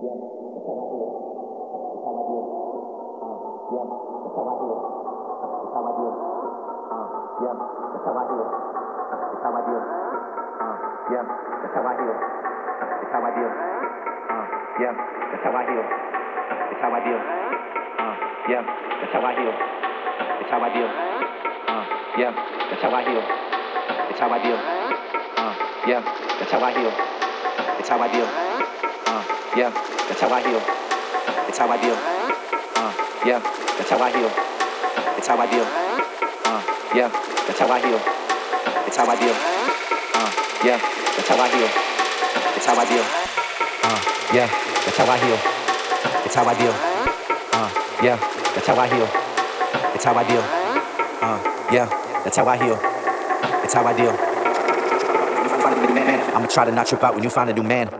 diam ketawa dulu ketawa dulu ah diam ketawa dulu ketawa dulu ah diam ketawa dulu ketawa dulu ah diam ketawa dulu ketawa dulu ah diam ketawa dulu ketawa dulu ah diam ketawa dulu ketawa dulu ah diam ketawa dulu ketawa dulu ah diam ketawa dulu ketawa dulu yeah, that's how I heal. It's how I deal. Uh, yeah, that's how I heal. It's how I deal. Uh, yeah, that's how I heal. It's how I deal. Uh, yeah, that's how I heal. It's how I deal. Uh, yeah, that's how I heal. It's how I deal. Uh, yeah, that's how I heal. It's how I deal. Uh, yeah, that's how I heal. It's how I deal. I'ma try to not trip out when you find a new man.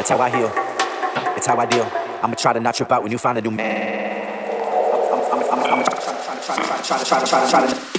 That's how I heal. That's how I deal. I'ma try to not trip out when you find a new man. I'm,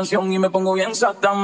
canción y me pongo bien sata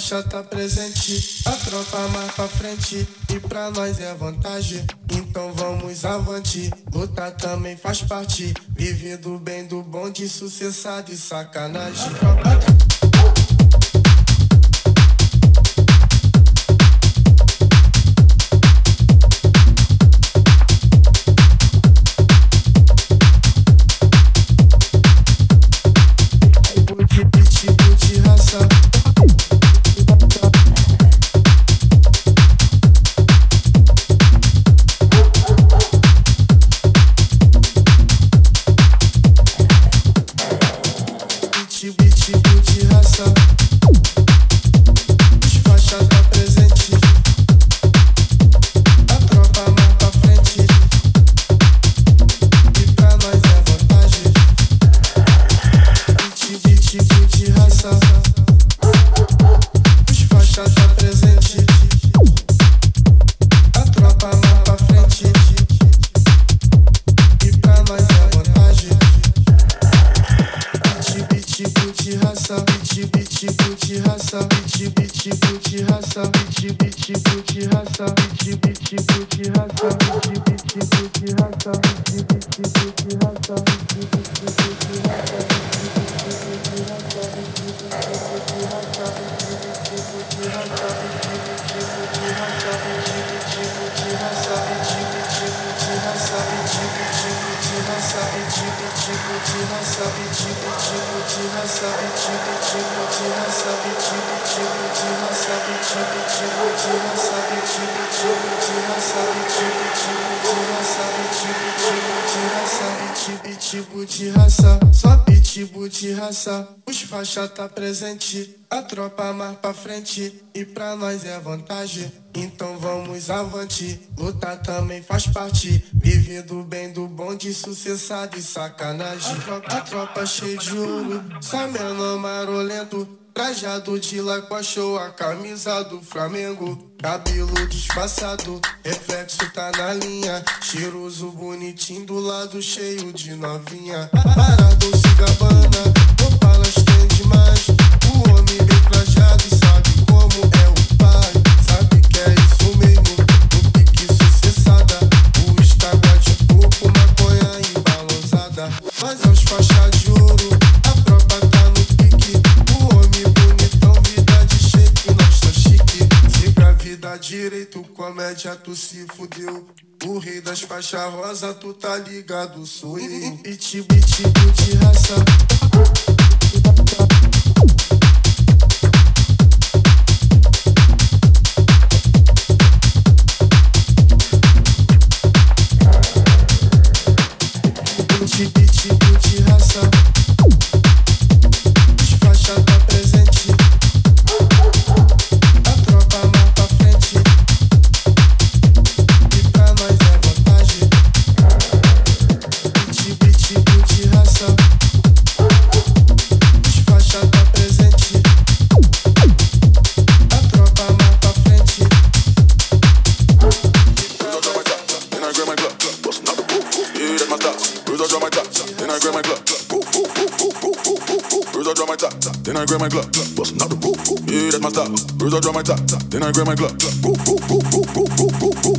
Faixa tá presente. A tropa mais pra frente e pra nós é vantagem. Então vamos avante, lutar também faz parte. Vive do bem, do bom, de sucessado e sacanagem. De raça. Os faixa tá presente, a tropa mais pra frente. E pra nós é vantagem, então vamos avante. Lutar também faz parte, viver do bem, do bom, de sucessado e sacanagem. A tropa, a tropa cheia de ouro, só menor marolento. Trajado de lacoste a camisa do Flamengo. Cabelo disfarçado, reflexo tá na linha. Cheiroso, bonitinho, do lado cheio de novinha. Parado, se gabana, roupa tem demais. O comédia, tu se fudeu. O rei das faixas rosa, tu tá ligado, sou eu. Pitbull de raça. Grab my glove, bustin' out the roof. Yeah, that's my style. Bruise, I drop my top. Then I grab my woof.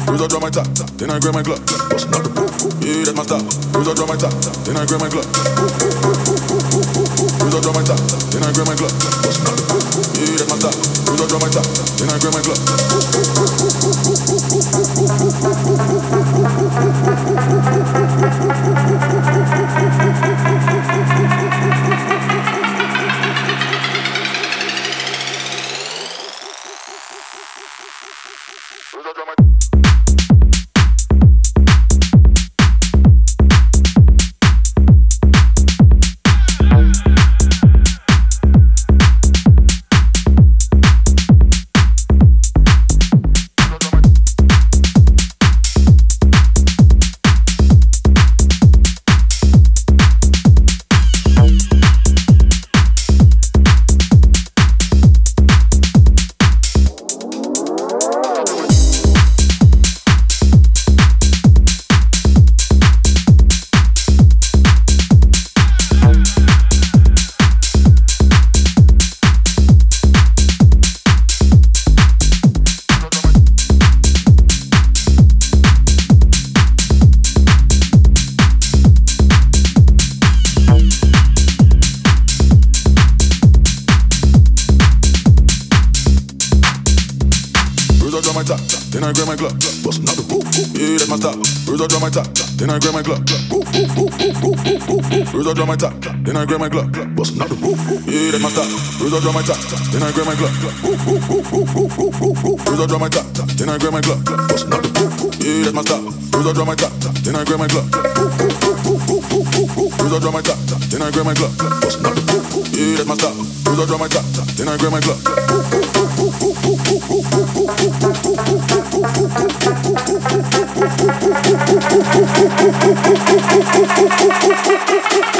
Bruise, I drop my top. Then I grab my glove, bustin' out the roof. Yeah, that's my style. Bruise, I drop my top. Then I grab my woof. Bruise, I drop my top. Then I grab my glove, bustin' out the roof. Yeah, that's my style. Bruise, I drop my top. Then I grab my glove. I draw my top, then I grab my glove. Bustin' out the roof, yeah, that's my. First I draw my top, then I grab my glove. I draw my top, then I grab my glove. Bustin' out the roof, yeah, that's my. First I draw my top, then I grab my glove. I draw my top, then I grab my glove. Bustin' out the roof, yeah, that's my. First I draw my top, then I grab my glove. First I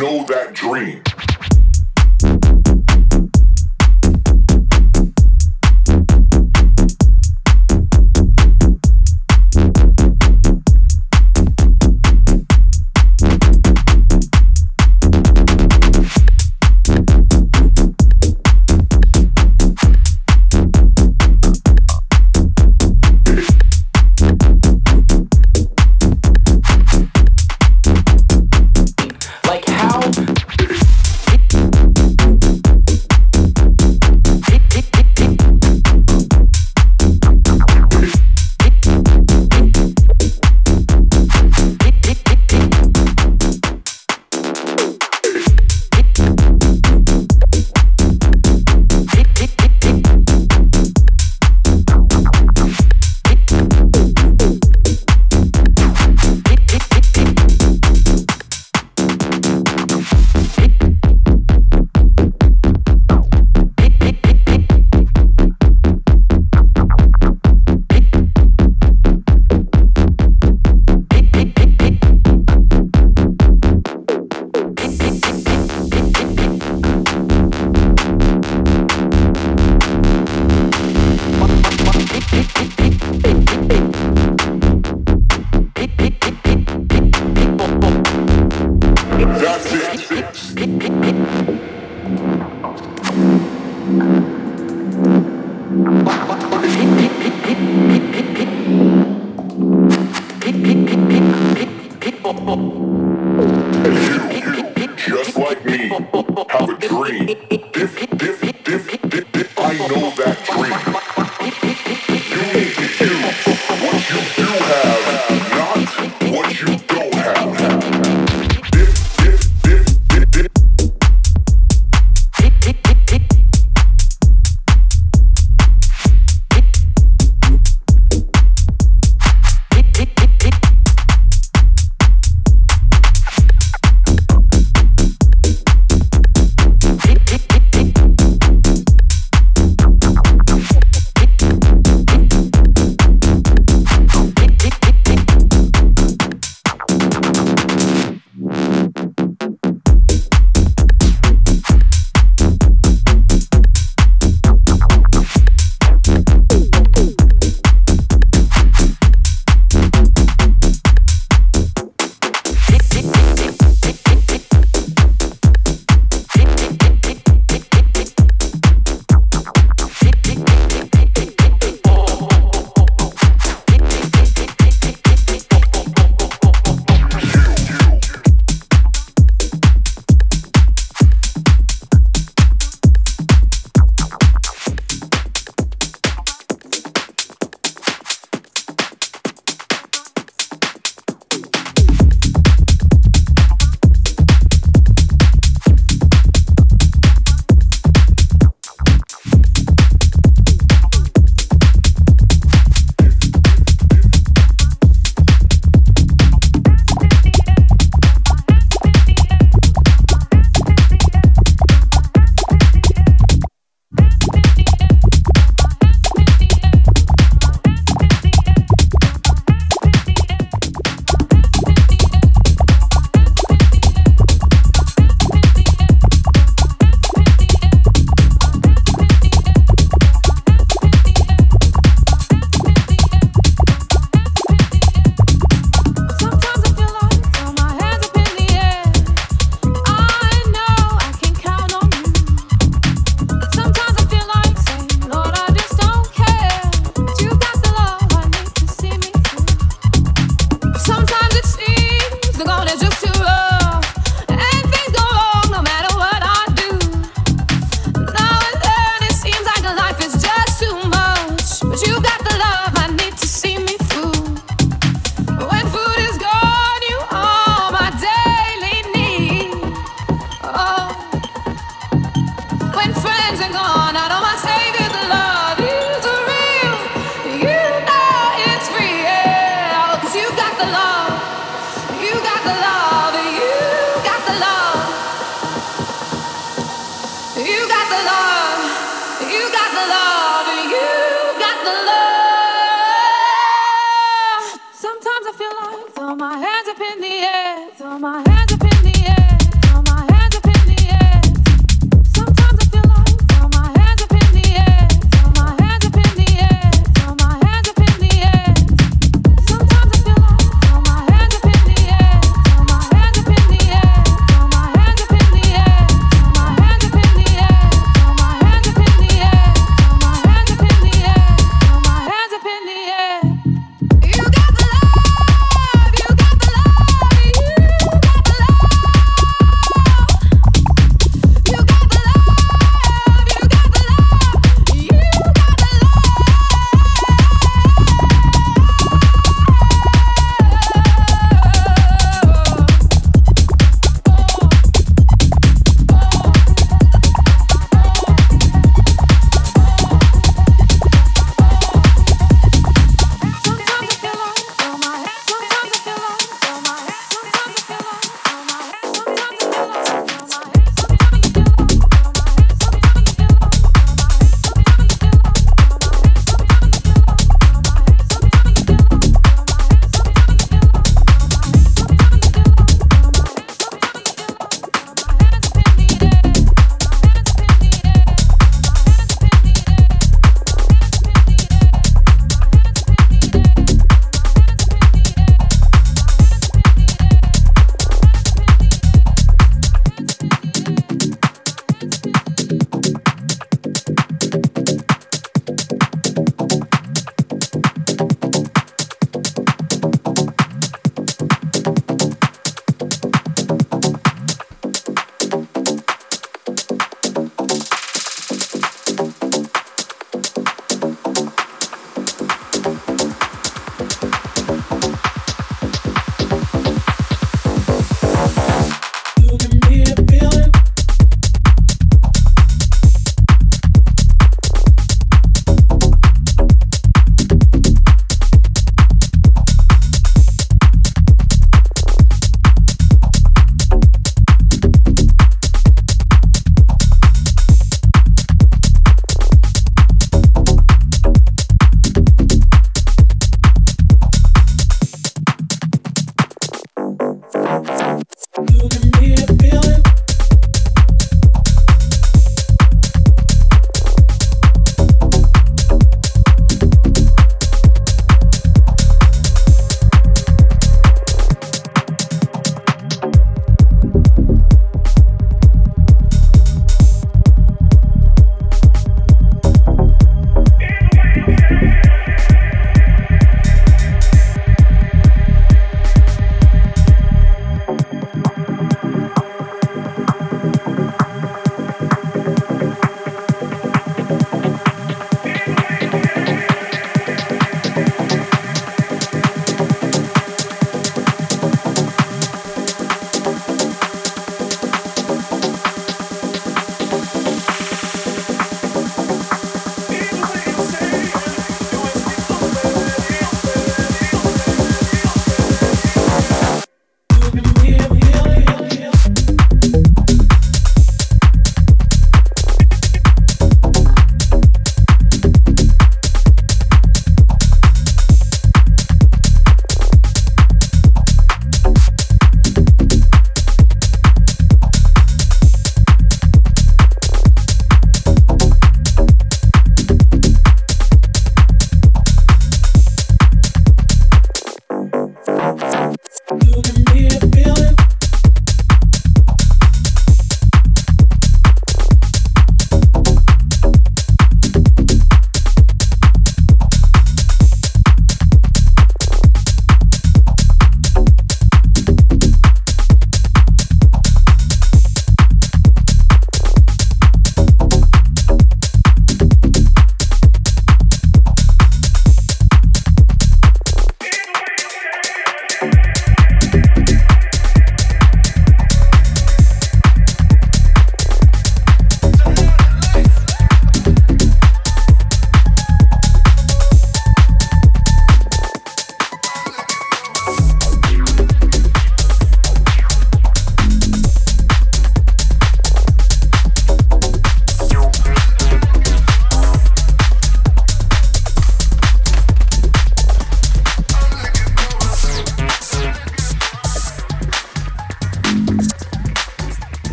know that dream.